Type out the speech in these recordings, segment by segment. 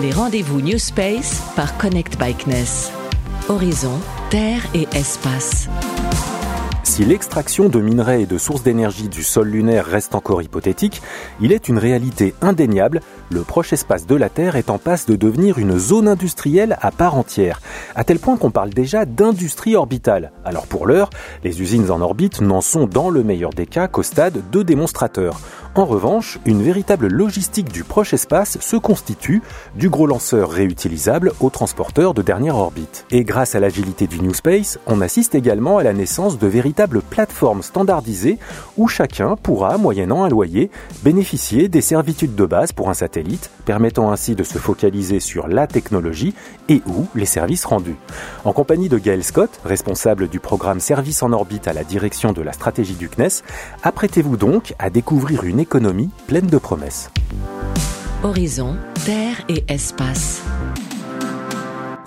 Les rendez-vous New Space par Connect Bikeness. Horizon, terre et espace. Si l'extraction de minerais et de sources d'énergie du sol lunaire reste encore hypothétique, il est une réalité indéniable. Le proche espace de la Terre est en passe de devenir une zone industrielle à part entière, à tel point qu'on parle déjà d'industrie orbitale. Alors pour l'heure, les usines en orbite n'en sont dans le meilleur des cas qu'au stade de démonstrateurs. En revanche, une véritable logistique du proche espace se constitue, du gros lanceur réutilisable au transporteur de dernière orbite. Et grâce à l'agilité du New Space, on assiste également à la naissance de véritables plateformes standardisées où chacun pourra, moyennant un loyer, bénéficier des servitudes de base pour un satellite, permettant ainsi de se focaliser sur la technologie et ou les services rendus. En compagnie de Gaël Scott, responsable du programme Service en orbite à la direction de la stratégie du CNES, apprêtez-vous donc à découvrir une économie pleine de promesses. Horizon, terre et espace.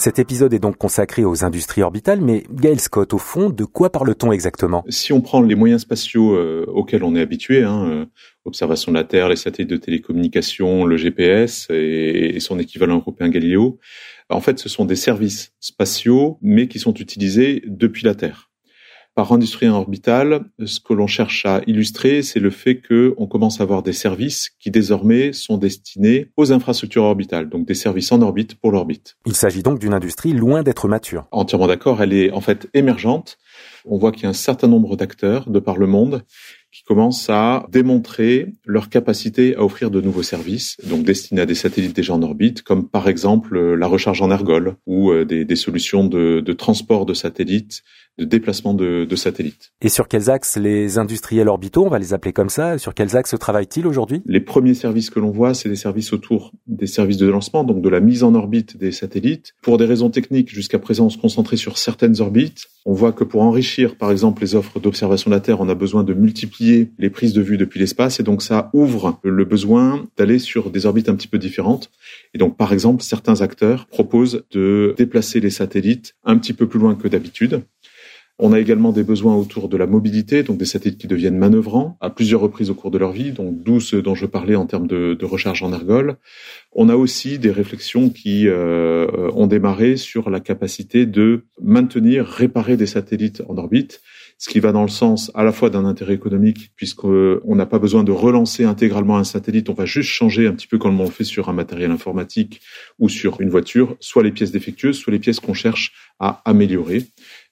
Cet épisode est donc consacré aux industries orbitales, mais Gaël Scott, au fond, de quoi parle-t-on exactement? Si on prend les moyens spatiaux euh, auxquels on est habitué, hein, euh, observation de la Terre, les satellites de télécommunication, le GPS et, et son équivalent européen Galileo, en fait, ce sont des services spatiaux, mais qui sont utilisés depuis la Terre par industrie orbitale, ce que l'on cherche à illustrer, c'est le fait qu'on commence à avoir des services qui désormais sont destinés aux infrastructures orbitales, donc des services en orbite pour l'orbite. Il s'agit donc d'une industrie loin d'être mature. Entièrement d'accord, elle est en fait émergente. On voit qu'il y a un certain nombre d'acteurs de par le monde qui commencent à démontrer leur capacité à offrir de nouveaux services, donc destinés à des satellites déjà en orbite, comme par exemple la recharge en ergol ou euh, des, des solutions de, de transport de satellites de déplacement de, de, satellites. Et sur quels axes les industriels orbitaux, on va les appeler comme ça, sur quels axes travaillent-ils aujourd'hui? Les premiers services que l'on voit, c'est des services autour des services de lancement, donc de la mise en orbite des satellites. Pour des raisons techniques, jusqu'à présent, on se concentrait sur certaines orbites. On voit que pour enrichir, par exemple, les offres d'observation de la Terre, on a besoin de multiplier les prises de vue depuis l'espace, et donc ça ouvre le besoin d'aller sur des orbites un petit peu différentes. Et donc, par exemple, certains acteurs proposent de déplacer les satellites un petit peu plus loin que d'habitude. On a également des besoins autour de la mobilité, donc des satellites qui deviennent manœuvrants à plusieurs reprises au cours de leur vie, donc d'où ce dont je parlais en termes de, recharge en ergol. On a aussi des réflexions qui euh, ont démarré sur la capacité de maintenir, réparer des satellites en orbite, ce qui va dans le sens à la fois d'un intérêt économique, puisqu'on n'a pas besoin de relancer intégralement un satellite, on va juste changer un petit peu comme on le fait sur un matériel informatique ou sur une voiture, soit les pièces défectueuses, soit les pièces qu'on cherche à améliorer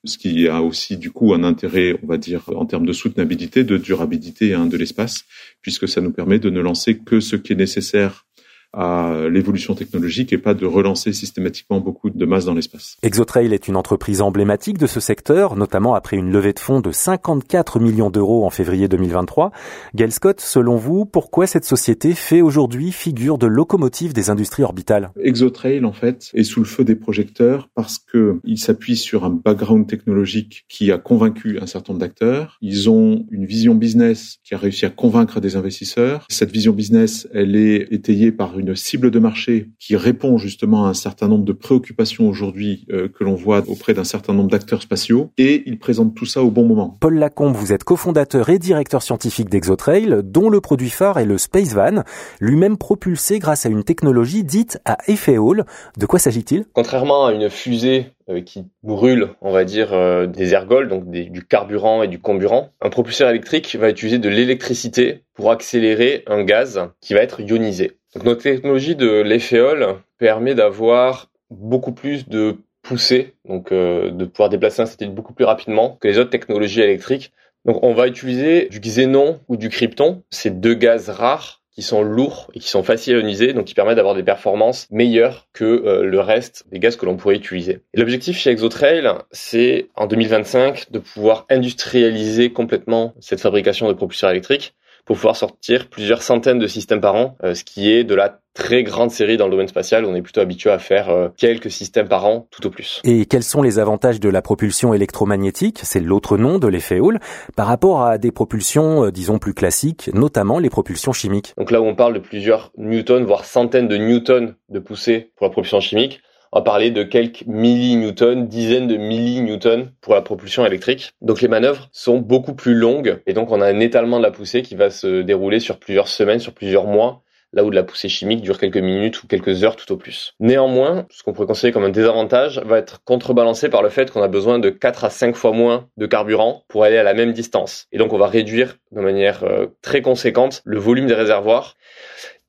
ce qui a aussi du coup un intérêt, on va dire, en termes de soutenabilité, de durabilité hein, de l'espace, puisque ça nous permet de ne lancer que ce qui est nécessaire à l'évolution technologique et pas de relancer systématiquement beaucoup de masse dans l'espace. Exotrail est une entreprise emblématique de ce secteur, notamment après une levée de fonds de 54 millions d'euros en février 2023. Gail Scott, selon vous, pourquoi cette société fait aujourd'hui figure de locomotive des industries orbitales? Exotrail, en fait, est sous le feu des projecteurs parce que il s'appuie sur un background technologique qui a convaincu un certain nombre d'acteurs. Ils ont une vision business qui a réussi à convaincre des investisseurs. Cette vision business, elle est étayée par une cible de marché qui répond justement à un certain nombre de préoccupations aujourd'hui euh, que l'on voit auprès d'un certain nombre d'acteurs spatiaux et il présente tout ça au bon moment. Paul Lacombe, vous êtes cofondateur et directeur scientifique d'Exotrail, dont le produit phare est le Space Van, lui-même propulsé grâce à une technologie dite à effet Hall. De quoi s'agit-il? Contrairement à une fusée euh, qui brûle, on va dire, euh, des ergols, donc des, du carburant et du comburant. Un propulseur électrique va utiliser de l'électricité pour accélérer un gaz qui va être ionisé. Donc notre technologie de l'efféole permet d'avoir beaucoup plus de poussée, donc euh, de pouvoir déplacer un satellite beaucoup plus rapidement que les autres technologies électriques. Donc on va utiliser du xénon ou du krypton, ces deux gaz rares qui sont lourds et qui sont faciles à ioniser, donc qui permettent d'avoir des performances meilleures que euh, le reste des gaz que l'on pourrait utiliser. L'objectif chez Exotrail, c'est en 2025 de pouvoir industrialiser complètement cette fabrication de propulseurs électriques pour pouvoir sortir plusieurs centaines de systèmes par an, euh, ce qui est de la très grande série dans le domaine spatial. On est plutôt habitué à faire euh, quelques systèmes par an, tout au plus. Et quels sont les avantages de la propulsion électromagnétique? C'est l'autre nom de l'effet Hall par rapport à des propulsions, euh, disons plus classiques, notamment les propulsions chimiques. Donc là où on parle de plusieurs newtons, voire centaines de newtons de poussée pour la propulsion chimique, on parler de quelques millinewtons, dizaines de millinewtons pour la propulsion électrique. Donc les manœuvres sont beaucoup plus longues et donc on a un étalement de la poussée qui va se dérouler sur plusieurs semaines, sur plusieurs mois là où de la poussée chimique dure quelques minutes ou quelques heures tout au plus. Néanmoins, ce qu'on pourrait considérer comme un désavantage va être contrebalancé par le fait qu'on a besoin de 4 à 5 fois moins de carburant pour aller à la même distance. Et donc on va réduire de manière euh, très conséquente le volume des réservoirs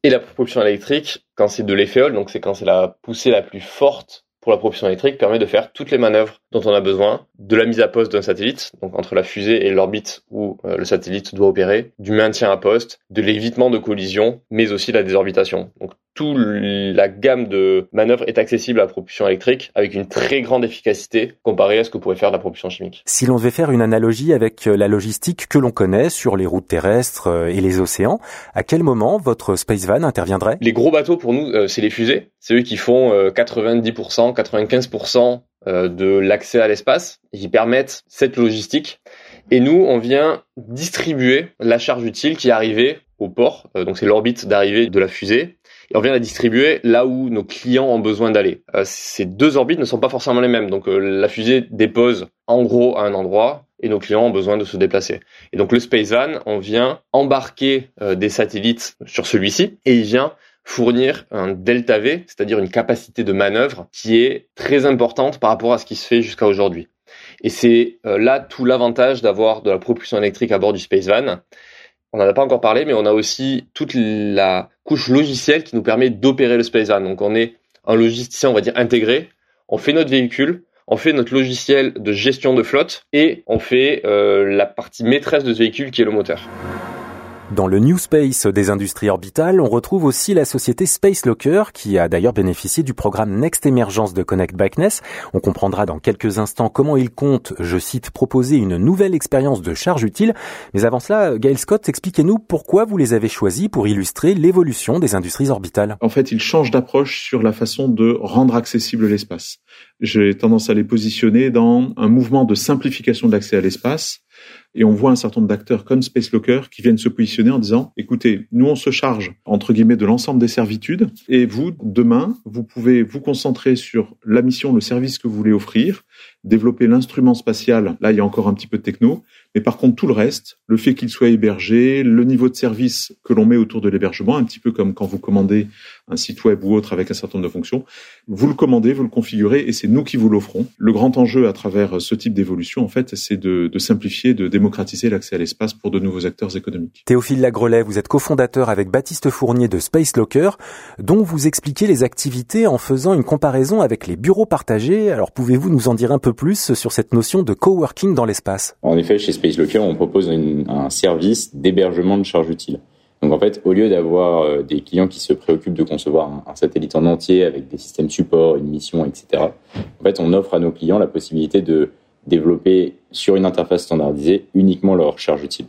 et la propulsion électrique quand c'est de l'efféole, donc c'est quand c'est la poussée la plus forte pour la propulsion électrique permet de faire toutes les manœuvres dont on a besoin, de la mise à poste d'un satellite, donc entre la fusée et l'orbite où euh, le satellite doit opérer, du maintien à poste, de l'évitement de collision, mais aussi la désorbitation. Toute la gamme de manœuvres est accessible à la propulsion électrique avec une très grande efficacité comparée à ce que pourrait faire la propulsion chimique. Si l'on devait faire une analogie avec euh, la logistique que l'on connaît sur les routes terrestres euh, et les océans, à quel moment votre Space Van interviendrait? Les gros bateaux pour nous, euh, c'est les fusées. C'est eux qui font 90%, 95% de l'accès à l'espace qui permettent cette logistique. Et nous, on vient distribuer la charge utile qui est arrivée au port. donc c'est l'orbite d'arrivée de la fusée et on vient la distribuer là où nos clients ont besoin d'aller. Euh, ces deux orbites ne sont pas forcément les mêmes. Donc euh, la fusée dépose en gros à un endroit et nos clients ont besoin de se déplacer. Et donc le Space Van, on vient embarquer euh, des satellites sur celui-ci et il vient fournir un delta V, c'est-à-dire une capacité de manœuvre qui est très importante par rapport à ce qui se fait jusqu'à aujourd'hui. Et c'est là tout l'avantage d'avoir de la propulsion électrique à bord du Space Van, on n'en a pas encore parlé, mais on a aussi toute la couche logicielle qui nous permet d'opérer le Space. Donc on est un logicien, on va dire, intégré. On fait notre véhicule, on fait notre logiciel de gestion de flotte et on fait euh, la partie maîtresse de ce véhicule qui est le moteur. Dans le New Space des industries orbitales, on retrouve aussi la société Space Locker, qui a d'ailleurs bénéficié du programme Next Emergence de Connect Backness. On comprendra dans quelques instants comment il compte, je cite, proposer une nouvelle expérience de charge utile. Mais avant cela, Gail Scott, expliquez-nous pourquoi vous les avez choisis pour illustrer l'évolution des industries orbitales. En fait, ils changent d'approche sur la façon de rendre accessible l'espace. J'ai tendance à les positionner dans un mouvement de simplification de l'accès à l'espace et on voit un certain nombre d'acteurs comme Space Locker qui viennent se positionner en disant, écoutez, nous on se charge, entre guillemets, de l'ensemble des servitudes, et vous, demain, vous pouvez vous concentrer sur la mission, le service que vous voulez offrir, développer l'instrument spatial, là il y a encore un petit peu de techno, mais par contre tout le reste, le fait qu'il soit hébergé, le niveau de service que l'on met autour de l'hébergement, un petit peu comme quand vous commandez un site web ou autre avec un certain nombre de fonctions, vous le commandez, vous le configurez et c'est nous qui vous l'offrons. Le grand enjeu à travers ce type d'évolution, en fait, c'est de, simplifier, de démocratiser l'accès à l'espace pour de nouveaux acteurs économiques. Théophile Lagrelet, vous êtes cofondateur avec Baptiste Fournier de Space Locker, dont vous expliquez les activités en faisant une comparaison avec les bureaux partagés. Alors pouvez-vous nous en dire un peu plus sur cette notion de coworking dans l'espace En effet, chez Space on propose un service d'hébergement de charge utile. Donc en fait, au lieu d'avoir euh, des clients qui se préoccupent de concevoir un, satellite en entier avec des systèmes support, une mission, etc., en fait, on offre à nos clients la possibilité de développer sur une interface standardisée uniquement leur charge utile.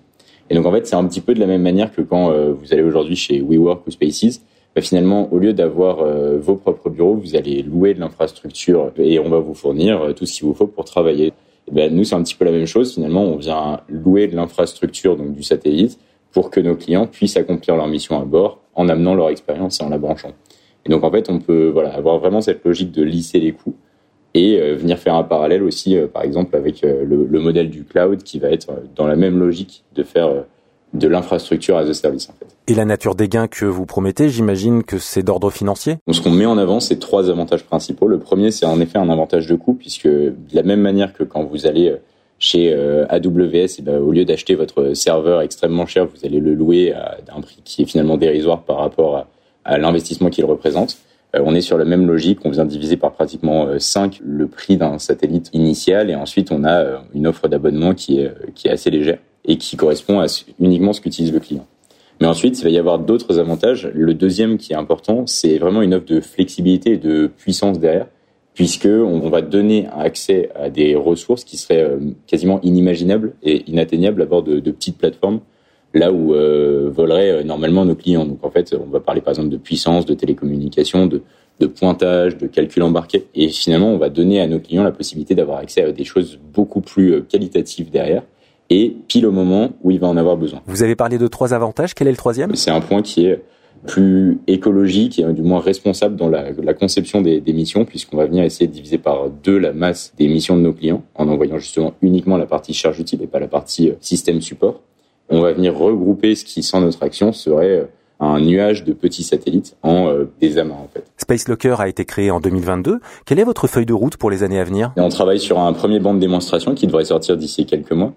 Et donc en fait, c'est un petit peu de la même manière que quand euh, vous allez aujourd'hui chez WeWork ou Spaces, bah, finalement, au lieu d'avoir euh, vos propres bureaux, vous allez louer de l'infrastructure et on va vous fournir euh, tout ce qu'il vous faut pour travailler. Et ben, nous, c'est un petit peu la même chose. Finalement, on vient louer de l'infrastructure, donc du satellite, pour que nos clients puissent accomplir leur mission à bord en amenant leur expérience et en la branchant. Et donc, en fait, on peut voilà, avoir vraiment cette logique de lisser les coûts et euh, venir faire un parallèle aussi, par exemple, avec le, modèle du cloud qui va être dans la même logique de faire de l'infrastructure as a service en fait. Et la nature des gains que vous promettez, j'imagine que c'est d'ordre financier? Ce qu'on met en avant, c'est trois avantages principaux. Le premier, c'est en effet un avantage de coût, puisque de la même manière que quand vous allez euh, chez euh, AWS, et ben, au lieu d'acheter votre serveur extrêmement cher, vous allez le louer à un prix qui est finalement dérisoire par rapport à, l'investissement qu'il représente. Euh, on est sur la même logique, on vient diviser par pratiquement 5 le prix d'un satellite initial, et ensuite on a une offre d'abonnement qui est, qui est assez légère et qui correspond à uniquement ce qu'utilise le client. Mais ensuite, il va y avoir d'autres avantages. Le deuxième qui est important, c'est vraiment une offre de flexibilité et de puissance derrière, puisque on va donner accès à des ressources qui seraient euh, quasiment inimaginables et inatteignables à bord de, petites plateformes, là où euh, voleraient euh, normalement nos clients. Donc en fait, on va parler par exemple de puissance, de télécommunication, de pointage, de calcul embarqué. Et finalement, on va donner à nos clients la possibilité d'avoir accès à des choses beaucoup plus qualitatives derrière et pile au moment où il va en avoir besoin. Vous avez parlé de trois avantages, quel est le troisième? C'est un point qui est plus écologique et du moins responsable dans la, conception des, missions, puisqu'on va venir essayer de diviser par deux la masse des missions de nos clients, en envoyant justement uniquement la partie charge utile et pas la partie euh, système support. On va venir regrouper ce qui, sans notre action, serait euh, un nuage de petits satellites en euh, des amas en fait. Space Locker a été créé en 2022. Quelle est votre feuille de route pour les années à venir? On travaille sur un premier banc de démonstration qui devrait sortir d'ici quelques mois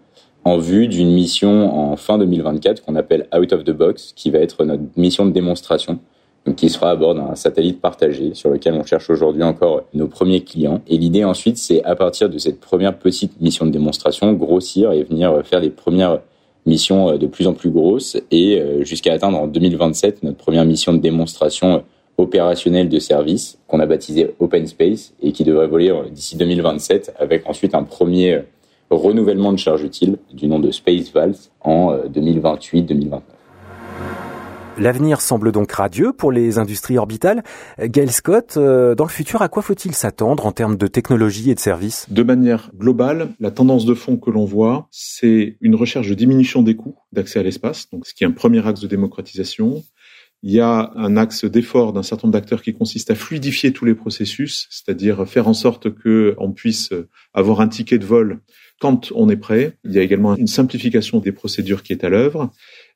en vue d'une mission en fin 2024 qu'on appelle Out of the Box, qui va être notre mission de démonstration, donc qui sera à bord d'un satellite partagé sur lequel on cherche aujourd'hui encore nos premiers clients. Et l'idée ensuite, c'est à partir de cette première petite mission de démonstration, grossir et venir faire des premières missions de plus en plus grosses et euh, jusqu'à atteindre en 2027 notre première mission de démonstration opérationnelle de service qu'on a baptisé Open Space et qui devrait voler d'ici 2027 avec ensuite un premier renouvellement de charge utile du nom de Space Valve en 2028-2029. Euh, L'avenir semble donc radieux pour les industries orbitales. Gail Scott, euh, dans le futur, à quoi faut-il s'attendre en termes de technologie et de services? De manière globale, la tendance de fond que l'on voit, c'est une recherche de diminution des coûts d'accès à l'espace, donc ce qui est un premier axe de démocratisation. Il y a un axe d'effort d'un certain nombre d'acteurs qui consiste à fluidifier tous les processus, c'est-à-dire faire en sorte qu'on puisse avoir un ticket de vol quand on est prêt. Il y a également une simplification des procédures qui est à l'œuvre.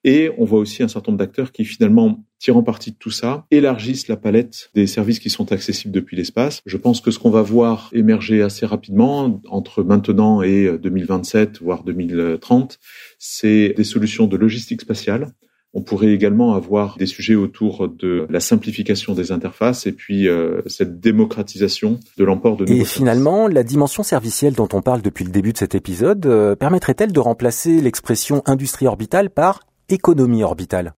Et on voit aussi un certain nombre d'acteurs qui finalement, tirant parti de tout ça, élargissent la palette des services qui sont accessibles depuis l'espace. Je pense que ce qu'on va voir émerger assez rapidement entre maintenant et 2027, voire 2030, c'est des solutions de logistique spatiale on pourrait également avoir des sujets autour de la simplification des interfaces et puis euh, cette démocratisation de l'emport de Et finalement, la dimension servicielle dont on parle depuis le début de cet épisode euh, permettrait-elle de remplacer l'expression industrie orbitale par économie orbitale?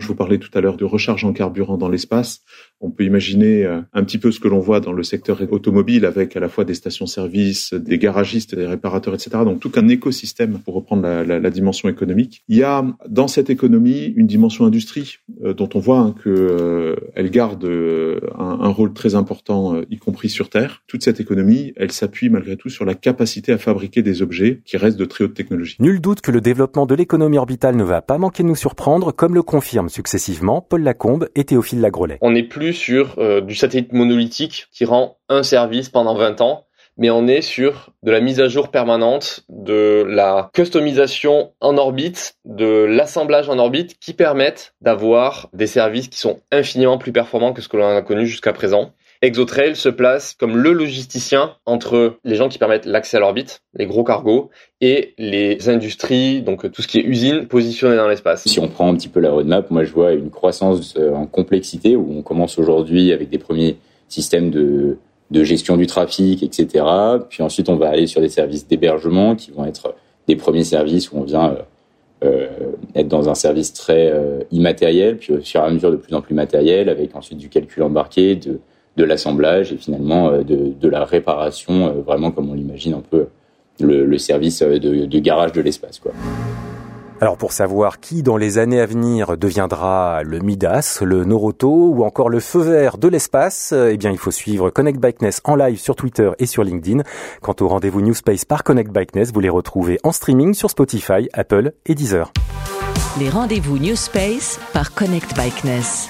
Je vous parlais tout à l'heure de recharge en carburant dans l'espace. On peut imaginer euh, un petit peu ce que l'on voit dans le secteur automobile avec à la fois des stations-service, des garagistes, des réparateurs, etc. Donc tout un écosystème pour reprendre la, la, la, dimension économique. Il y a dans cette économie une dimension industrie euh, dont on voit hein, que euh, elle garde un, un, rôle très important, y compris sur Terre. Toute cette économie, elle s'appuie malgré tout sur la capacité à fabriquer des objets qui restent de très haute technologie. Nul doute que le développement de l'économie orbitale ne va pas manquer de nous surprendre, comme le confirme successivement Paul Lacombe et Théophile Lagrolet. On n'est plus sur euh, du satellite monolithique qui rend un service pendant 20 ans, mais on est sur de la mise à jour permanente, de la customisation en orbite, de l'assemblage en orbite qui permettent d'avoir des services qui sont infiniment plus performants que ce que l'on a connu jusqu'à présent. ExoTrail se place comme le logisticien entre les gens qui permettent l'accès à l'orbite, les gros cargos, et les industries, donc tout ce qui est usine positionnées dans l'espace. Si on prend un petit peu la roadmap, moi je vois une croissance euh, en complexité où on commence aujourd'hui avec des premiers systèmes de, de gestion du trafic, etc. Puis ensuite on va aller sur des services d'hébergement qui vont être des premiers services où on vient euh, euh être dans un service très immatériel, puis au fur et à mesure de plus en plus matériel, avec ensuite du calcul embarqué, de de l'assemblage et finalement euh, de, de la réparation, euh, vraiment comme on l'imagine un peu le, le service euh, de, de garage de l'espace. quoi. Alors pour savoir qui dans les années à venir deviendra le Midas, le Noroto ou encore le feu vert de l'espace, eh bien il faut suivre Connect Bikeness en live sur Twitter et sur LinkedIn. Quant au rendez-vous New Space par Connect Bikeness, vous les retrouvez en streaming sur Spotify, Apple et Deezer. Les rendez-vous New Space par Connect Bikeness.